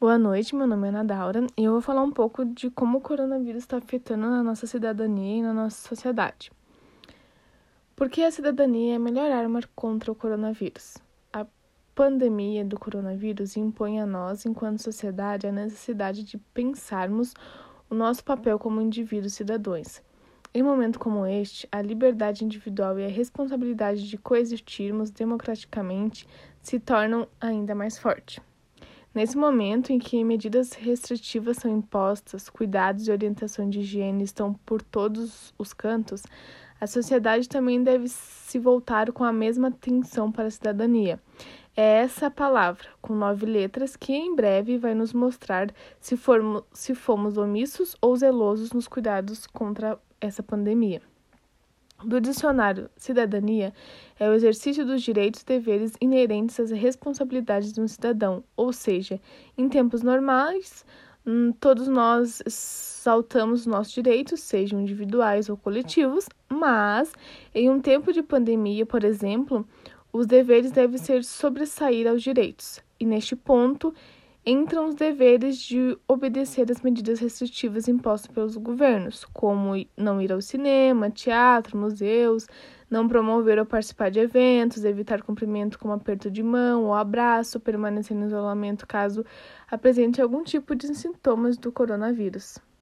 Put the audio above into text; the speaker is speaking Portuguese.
Boa noite, meu nome é Ana Daura e eu vou falar um pouco de como o coronavírus está afetando a nossa cidadania e na nossa sociedade. Por que a cidadania é a melhor arma contra o coronavírus? A pandemia do coronavírus impõe a nós, enquanto sociedade, a necessidade de pensarmos o nosso papel como indivíduos cidadãos. Em momento como este, a liberdade individual e a responsabilidade de coexistirmos democraticamente se tornam ainda mais fortes. Nesse momento em que medidas restritivas são impostas, cuidados e orientação de higiene estão por todos os cantos, a sociedade também deve se voltar com a mesma atenção para a cidadania. É essa palavra, com nove letras, que em breve vai nos mostrar se, formos, se fomos omissos ou zelosos nos cuidados contra essa pandemia do dicionário cidadania é o exercício dos direitos e deveres inerentes às responsabilidades de um cidadão, ou seja, em tempos normais, hum, todos nós saltamos nossos direitos, sejam individuais ou coletivos, mas em um tempo de pandemia, por exemplo, os deveres devem ser sobressair aos direitos. E neste ponto, entram os deveres de obedecer às medidas restritivas impostas pelos governos, como não ir ao cinema, teatro, museus, não promover ou participar de eventos, evitar cumprimento com aperto de mão ou abraço, permanecer no isolamento caso apresente algum tipo de sintomas do coronavírus.